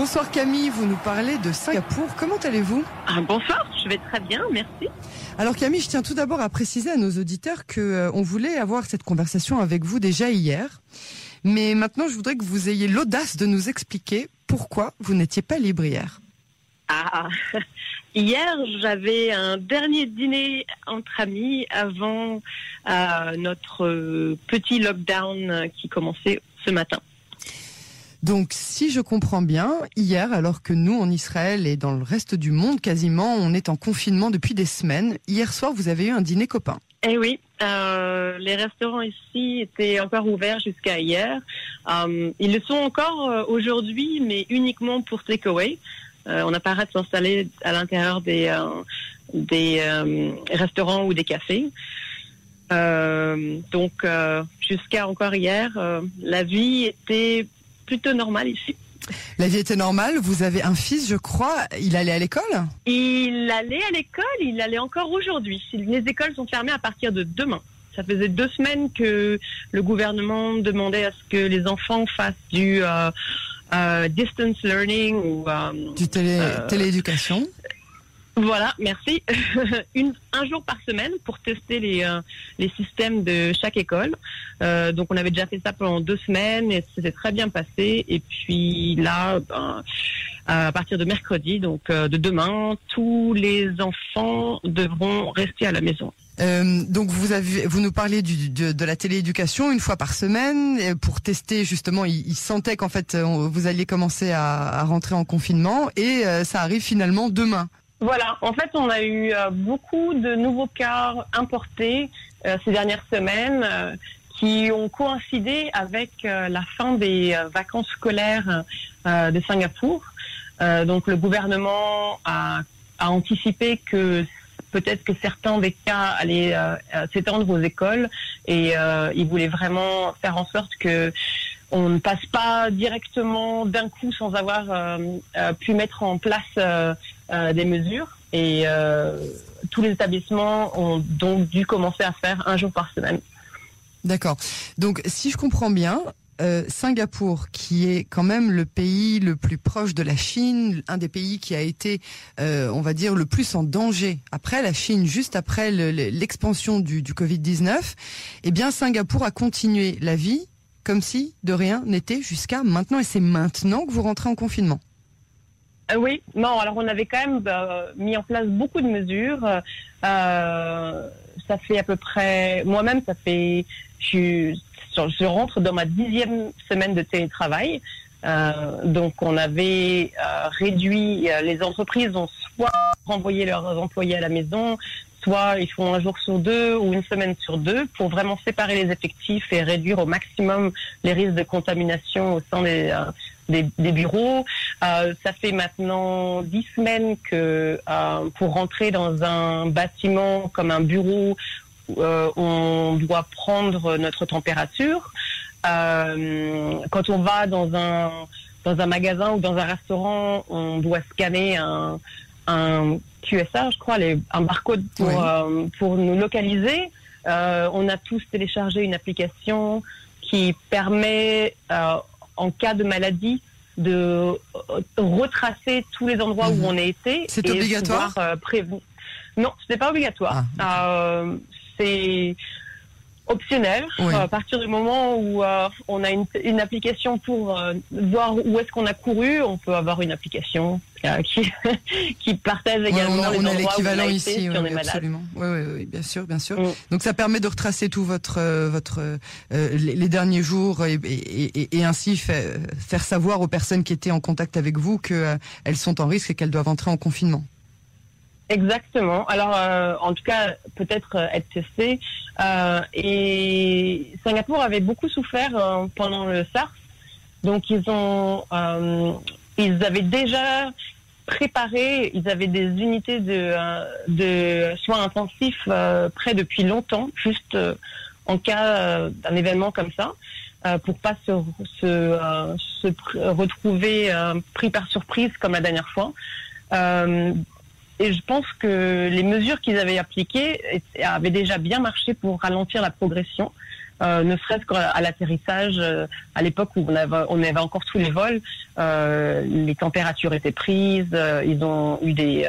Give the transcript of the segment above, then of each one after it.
Bonsoir Camille, vous nous parlez de Singapour. Comment allez-vous? Ah, Bonsoir, je vais très bien, merci. Alors Camille, je tiens tout d'abord à préciser à nos auditeurs que euh, on voulait avoir cette conversation avec vous déjà hier. Mais maintenant, je voudrais que vous ayez l'audace de nous expliquer pourquoi vous n'étiez pas libre hier. Ah, hier, j'avais un dernier dîner entre amis avant euh, notre petit lockdown qui commençait ce matin. Donc, si je comprends bien, hier, alors que nous, en Israël et dans le reste du monde, quasiment, on est en confinement depuis des semaines, hier soir, vous avez eu un dîner copain. Eh oui, euh, les restaurants ici étaient encore ouverts jusqu'à hier. Euh, ils le sont encore euh, aujourd'hui, mais uniquement pour takeaway. On n'a pas de s'installer à l'intérieur des, des restaurants ou des cafés. donc, jusqu'à encore hier, la vie était plutôt normal ici. La vie était normale. Vous avez un fils, je crois. Il allait à l'école Il allait à l'école. Il allait encore aujourd'hui. Les écoles sont fermées à partir de demain. Ça faisait deux semaines que le gouvernement demandait à ce que les enfants fassent du euh, euh, distance learning ou euh, du télé, télééducation. Voilà, merci. Un jour par semaine pour tester les, euh, les systèmes de chaque école. Euh, donc on avait déjà fait ça pendant deux semaines et c'était très bien passé. Et puis là, ben, à partir de mercredi, donc euh, de demain, tous les enfants devront rester à la maison. donc vous vous nous parlez de, de, la télééducation une fois par semaine pour tester justement. Ils, sentaient qu'en fait vous alliez commencer à, rentrer en confinement et ça arrive finalement demain. Voilà, en fait, on a eu euh, beaucoup de nouveaux cas importés euh, ces dernières semaines euh, qui ont coïncidé avec la fin des vacances scolaires de Singapour. donc, le gouvernement a, a anticipé que peut-être que certains des cas allaient s'étendre aux écoles et il voulait vraiment faire en sorte que on ne passe pas directement d'un coup sans avoir euh, euh, pu mettre en place euh, des mesures. Et tous les établissements ont donc dû commencer à faire un jour par semaine. D'accord. Donc, si je comprends bien, Singapour, qui est quand même le pays le plus proche de la Chine, un des pays qui a été, on va dire, le plus en danger après la Chine, juste après l'expansion du, du Covid-19, eh bien, Singapour a continué la vie comme si de rien n'était jusqu'à maintenant. Et c'est maintenant que vous rentrez en confinement. Euh, oui, non, alors on avait quand même euh, mis en place beaucoup de mesures. Euh, ça fait à peu près, moi-même, ça fait, je, je, rentre dans ma dixième semaine de télétravail. donc on avait réduit, les entreprises ont soit renvoyé leurs employés à la maison, soit ils font un jour sur deux ou une semaine sur deux pour vraiment séparer les effectifs et réduire au maximum les risques de contamination au sein des, euh, des, bureaux. Euh, ça fait maintenant dix semaines que euh, pour rentrer dans un bâtiment comme un bureau, on doit prendre notre température. quand on va dans un dans un magasin ou dans un restaurant, on doit scanner un, un QSR, je crois, les, un barcode pour, euh, pour nous localiser. Euh, on a tous téléchargé une application qui permet, euh, en cas de maladie, de retracer tous les endroits où mhm. on a été. C'est obligatoire? Non, ce n'est pas obligatoire. Ah, c'est optionnel. À partir du moment où euh, on a une, une application pour euh, voir où est-ce qu'on a couru, on peut avoir une application euh, qui, qui partage également on a, on a l'équivalent ici, si oui, absolument. Oui, oui, oui, bien sûr, bien sûr. Mm. Donc ça permet de retracer tout votre, votre les, les, derniers jours et, et, et ainsi fait, faire savoir aux personnes qui étaient en contact avec vous qu'elles sont en risque et qu'elles doivent entrer en confinement. Exactement. Alors, euh, en tout cas, peut-être euh, être testé. Euh, et Singapour avait beaucoup souffert euh, pendant le SARS. Donc, ils ont, ils avaient déjà préparé, ils avaient des unités de, de soins intensifs près depuis longtemps, juste en cas d'un événement comme ça. pour pas se, retrouver pris par surprise comme la dernière fois. Euh, et je pense que les mesures qu'ils avaient appliquées avaient déjà bien marché pour ralentir la progression. Ne serait-ce qu'à l'atterrissage, à l'époque où on avait, encore tous les vols, les températures étaient prises, ils ont eu des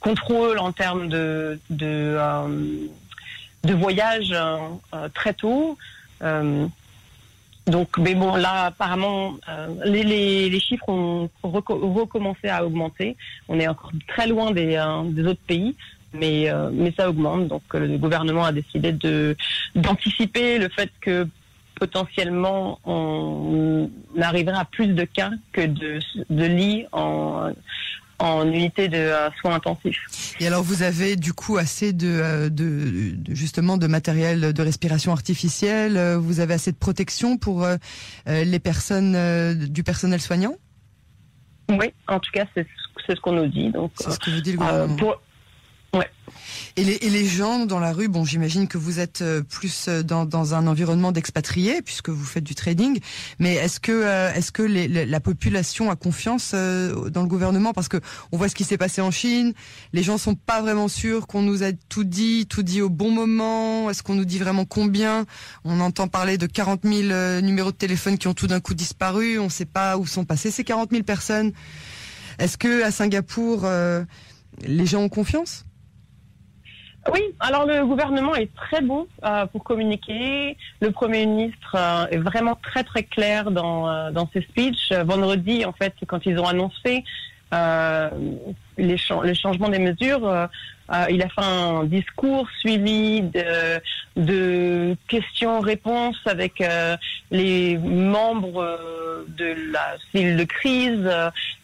contrôles en termes de, de, voyage très tôt. Donc, mais bon, là, apparemment, euh, les, les, chiffres ont recommencé à augmenter. On est encore très loin des, euh, des autres pays, mais, euh, mais ça augmente. Donc, le gouvernement a décidé de d'anticiper le fait que potentiellement on arriverait à plus de cas que de, de lits en, en unité de euh, soins intensifs. Et alors vous avez du coup assez de, euh, de, justement de matériel de respiration artificielle, euh, vous avez assez de protection pour les personnes du personnel soignant? Oui, en tout cas c'est ce qu'on nous dit. Donc c'est ce que vous dit le gouvernement. Ouais. Et les, et les gens dans la rue, bon, j'imagine que vous êtes euh, plus euh, dans, dans un environnement d'expatriés puisque vous faites du trading. Mais est-ce que euh, est-ce que les, la population a confiance dans le gouvernement? Parce que on voit ce qui s'est passé en Chine. Les gens sont pas vraiment sûrs qu'on nous a tout dit, tout dit au bon moment. Est-ce qu'on nous dit vraiment combien? On entend parler de 40 000 numéros de téléphone qui ont tout d'un coup disparu. On ne sait pas où sont passées ces 40 000 personnes. Est-ce que à Singapour, les gens ont confiance? Oui, alors le gouvernement est très bon euh, pour communiquer. Le Premier ministre euh, est vraiment très très clair dans, euh, dans ses speeches. Vendredi, en fait, quand ils ont annoncé les, le changement des mesures, euh, il a fait un discours suivi de, questions-réponses avec euh, les membres euh, de la cellule de crise.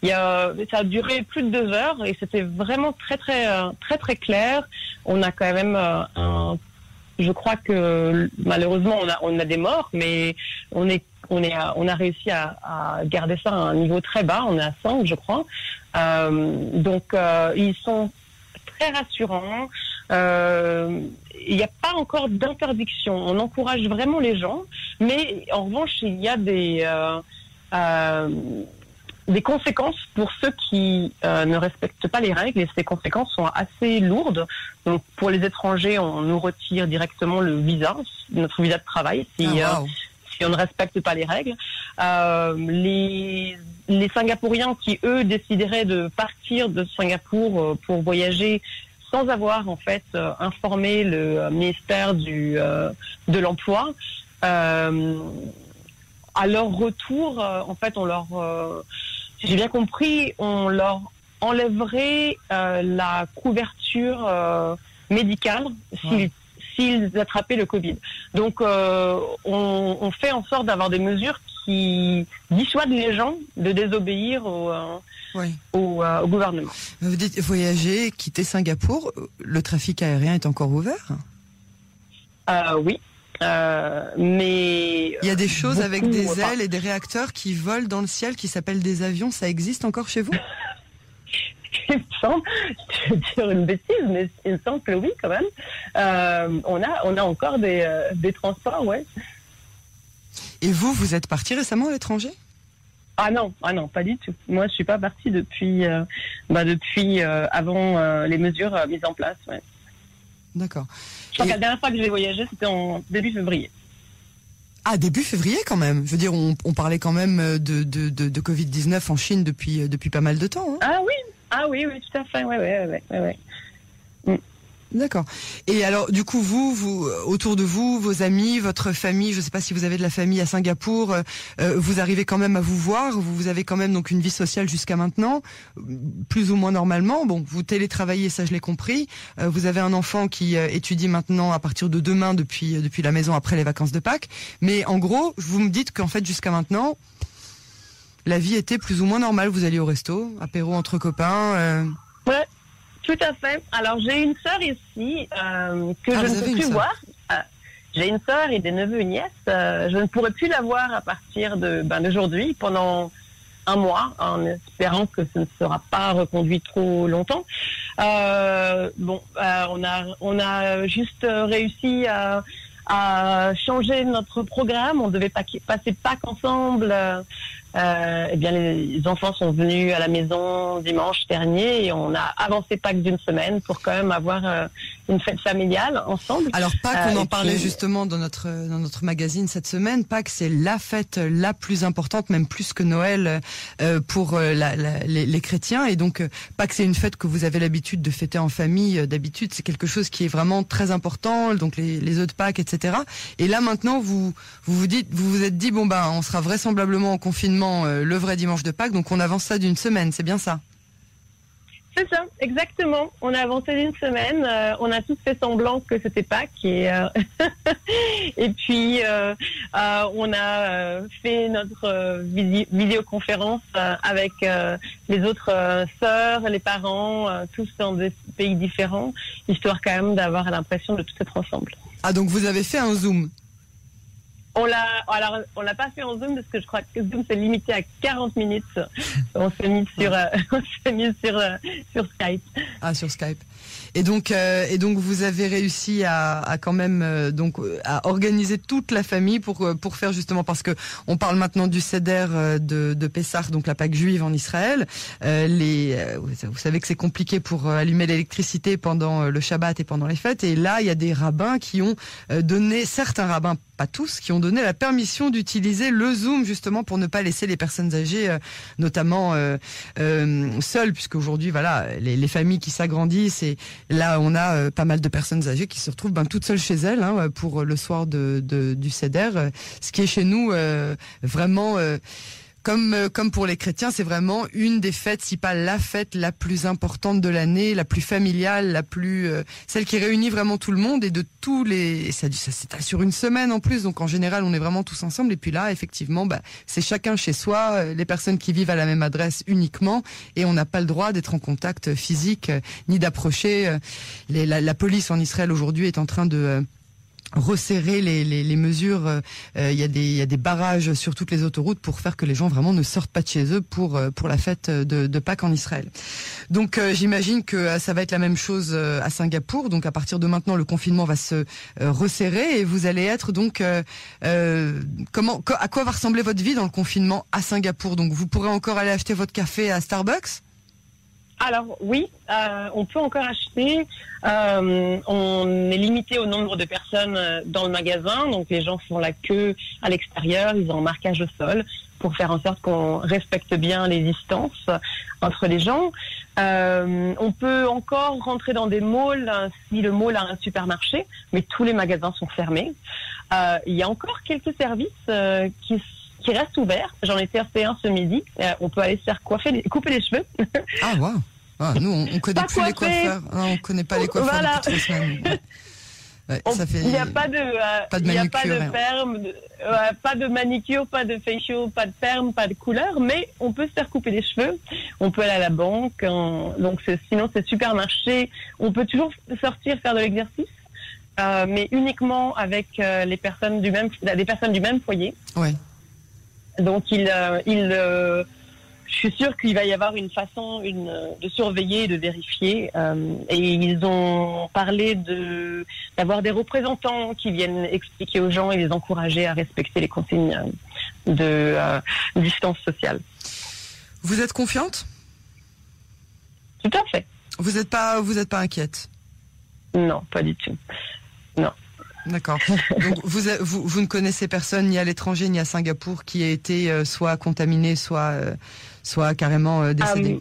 Ça a duré plus de deux heures et c'était vraiment très très très très clair. On a quand même un je crois que malheureusement on a des morts, mais on est on est on a réussi à, à, garder ça à un niveau très bas. On est à 5, je crois. Euh, donc euh, ils sont très rassurant. Euh, il n'y a pas encore d'interdiction. On encourage vraiment les gens, mais en revanche, il y a des des conséquences pour ceux qui ne respectent pas les règles et ces conséquences sont assez lourdes. Donc pour les étrangers, on nous retire directement le visa, notre visa de travail si, ah, si on ne respecte pas les règles. les les Singapouriens qui, eux, décideraient de partir de Singapour euh, pour voyager sans avoir, en fait, euh, informé le euh, ministère du, de l'Emploi, à leur retour, en fait, on leur, si j'ai bien compris, on leur enlèverait la couverture médicale s'ils attrapaient le Covid. Donc, on, on, fait en sorte d'avoir des mesures qui dissuade les gens de désobéir au, euh, euh, au, gouvernement. Vous dites voyager, quitter Singapour, le trafic aérien est encore ouvert euh, Oui. mais il y a des choses avec des ailes et des réacteurs qui volent dans le ciel qui s'appellent des avions. Ça existe encore chez vous? il me semble, je vais dire une bêtise, mais il me semble que oui, quand même. on a, on a encore des, des transports, ouais. Et vous, vous êtes parti récemment à l'étranger? Ah non, ah non, pas du tout. Moi, je suis pas partie depuis, euh, bah, depuis euh, avant euh, les mesures mises en place. D'accord. Je crois que la dernière fois que j'ai voyagé, c'était en début février. Ah, début février quand même. Je veux dire, on, parlait quand même de, de, de, Covid-19 en Chine depuis, depuis pas mal de temps. Hein. Ah oui, ah oui, oui, tout à fait. Ouais, ouais, ouais, ouais. Mm. D'accord. Et alors, du coup, vous, vous, autour de vous, vos amis, votre famille, je ne sais pas si vous avez de la famille à Singapour, euh, euh, vous arrivez quand même à vous voir. Vous, avez quand même donc une vie sociale jusqu'à maintenant, plus ou moins normalement. Bon, vous télétravaillez, ça je l'ai compris. Euh, vous avez un enfant qui étudie maintenant à partir de demain depuis depuis la maison après les vacances de Pâques. Mais en gros, vous me dites qu'en fait jusqu'à maintenant, la vie était plus ou moins normale. Vous alliez au resto, apéro entre copains. Ouais. Tout à fait. Alors j'ai une sœur ici euh, que ah, je ne peux plus voir. Euh, j'ai une sœur et des neveux et nièces. Euh, je ne pourrai plus la voir à partir de ben, d'aujourd'hui pendant un mois, en espérant que ce ne sera pas reconduit trop longtemps. bon, on a on a juste réussi à, à changer notre programme. On devait pas passer Pâques ensemble euh, eh bien les enfants sont venus à la maison dimanche dernier et on a avancé Pâques d'une semaine pour quand même avoir euh, une fête familiale ensemble. Alors Pâques, on en parlait justement dans notre dans notre magazine cette semaine. Pâques, c'est la fête la plus importante, même plus que Noël pour la, les, les, chrétiens. Et donc Pâques, c'est une fête que vous avez l'habitude de fêter en famille. D'habitude, c'est quelque chose qui est vraiment très important. Donc les, les œufs de Pâques, etc. Et là maintenant, vous vous vous dites, vous vous êtes dit bon ben, on sera vraisemblablement en confinement euh, le vrai dimanche de Pâques, donc on avance ça d'une semaine, c'est bien ça c'est ça, exactement. On a avancé d'une semaine. Euh, on a tous fait semblant que c'était Pâques et euh, et puis on a fait notre vidéoconférence avec les autres sœurs, les parents, tous dans des pays différents, histoire quand même d'avoir l'impression de tout être ensemble. Ah donc vous avez fait un zoom on l'a, alors, on l'a pas fait en Zoom parce que je crois que Zoom s'est limité à 40 minutes. On s'est mis sur, euh, on s'est mis sur, euh, sur Skype. Ah, sur Skype. Et donc, euh, et donc, vous avez réussi à, à quand même donc à organiser toute la famille pour pour faire justement parce que on parle maintenant du Seder de, de Pessah, donc la Pâque juive en Israël. les, vous savez que c'est compliqué pour allumer l'électricité pendant le Shabbat et pendant les fêtes. Et là, il y a des rabbins qui ont donné certains rabbins pas tous, qui ont donné la permission d'utiliser le Zoom justement pour ne pas laisser les personnes âgées, euh, notamment euh, euh, seules, puisque aujourd'hui, voilà, les, les, familles qui s'agrandissent et là, on a euh, pas mal de personnes âgées qui se retrouvent ben, toutes seules chez elles hein, pour le soir de, de, du Seder, ce qui est chez nous vraiment comme euh, comme pour les chrétiens, c'est vraiment une des fêtes, si pas la fête la plus importante de l'année, la plus familiale, la plus euh, celle qui réunit vraiment tout le monde et de tous les ça ça s'étale sur une semaine en plus. Donc en général, on est vraiment tous ensemble et puis là, effectivement, bah, c'est chacun chez soi, euh, les personnes qui vivent à la même adresse uniquement et on n'a pas le droit d'être en contact physique ni d'approcher. La, la, police en Israël aujourd'hui est en train de resserrer les, les, les mesures. Euh, euh, il y, a des, y a des barrages sur toutes les autoroutes pour faire que les gens vraiment ne sortent pas de chez eux pour euh, pour la fête de, de Pâques en Israël. Donc j'imagine que ça va être la même chose à Singapour. Donc à partir de maintenant, le confinement va se resserrer et vous allez être donc comment à quoi va ressembler votre vie dans le confinement à Singapour? Donc vous pourrez encore aller acheter votre café à Starbucks? Alors oui, euh, on peut encore acheter. Euh, on est limité au nombre de personnes euh, dans le magasin, donc les gens font la queue à l'extérieur, ils ont un marquage au sol pour faire en sorte qu'on respecte bien les distances entre les gens. on peut encore rentrer dans des malls si le mall a un supermarché, mais tous les magasins sont fermés. il y a encore quelques services qui qui reste ouvert. J'en ai testé un ce midi. Euh, on peut aller se faire coiffer, couper les cheveux. Ah, wow. Ah, nous, on, on connaît plus les coiffeurs. On ah, on connaît pas les coiffeurs voilà. depuis trois semaines. Ouais, il n'y a pas de, euh, pas de manucure, a pas de perme, de, euh, pas de manicure, pas de facial, pas de perme, pas de couleur, mais on peut se faire couper les cheveux. On peut aller à la banque. En, donc sinon c'est supermarché. On peut toujours sortir faire de l'exercice. Euh, mais uniquement avec euh, les personnes du même, des personnes du même foyer. Ouais. Donc il, euh, il, euh, je suis sûre qu'il va y avoir une façon une, de surveiller et de vérifier. Euh, et ils ont parlé de d'avoir des représentants qui viennent expliquer aux gens et les encourager à respecter les consignes de distance sociale. Vous êtes confiante? Tout à fait. Vous n'êtes pas vous êtes pas inquiète? Non, pas du tout. D'accord. Donc vous, vous, vous, ne connaissez personne ni à l'étranger ni à Singapour qui a été euh, soit contaminé, soit, euh, soit carrément euh, décédé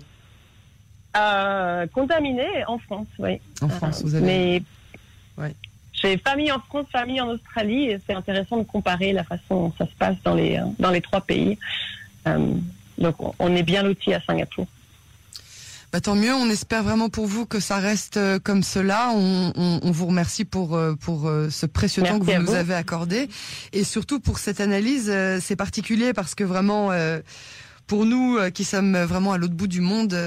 euh, Contaminé en France, oui. En France, vous avez. Mais ouais. j'ai famille en France, famille en Australie, et c'est intéressant de comparer la façon dont ça se passe dans les, dans les trois pays. donc on est bien lotis à Singapour. Bah, tant mieux, on espère vraiment pour vous que ça reste euh, comme cela. On, on, on vous remercie pour, euh, pour euh, ce précieux temps que vous nous avez accordé et surtout pour cette analyse. C'est particulier parce que vraiment pour nous qui sommes vraiment à l'autre bout du monde,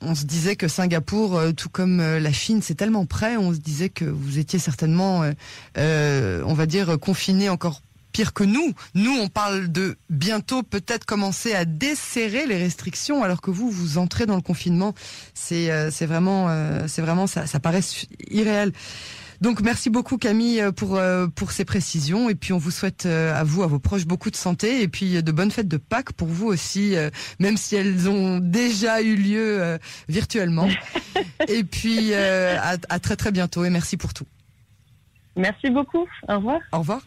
on se disait que Singapour, tout comme la Chine, c'est tellement près. On se disait que vous étiez certainement, on va dire, confiné encore pire que nous. Nous, on parle de bientôt peut-être commencer à desserrer les restrictions, alors que vous, vous entrez dans le confinement. C'est euh, c'est vraiment, euh, c'est vraiment ça, ça paraît irréel. Donc merci beaucoup Camille pour pour ces précisions et puis on vous souhaite à vous à vos proches beaucoup de santé et puis de bonnes fêtes de Pâques pour vous aussi même si elles ont déjà eu lieu virtuellement. et puis à, à très très bientôt et merci pour tout. Merci beaucoup. Au revoir. Au revoir.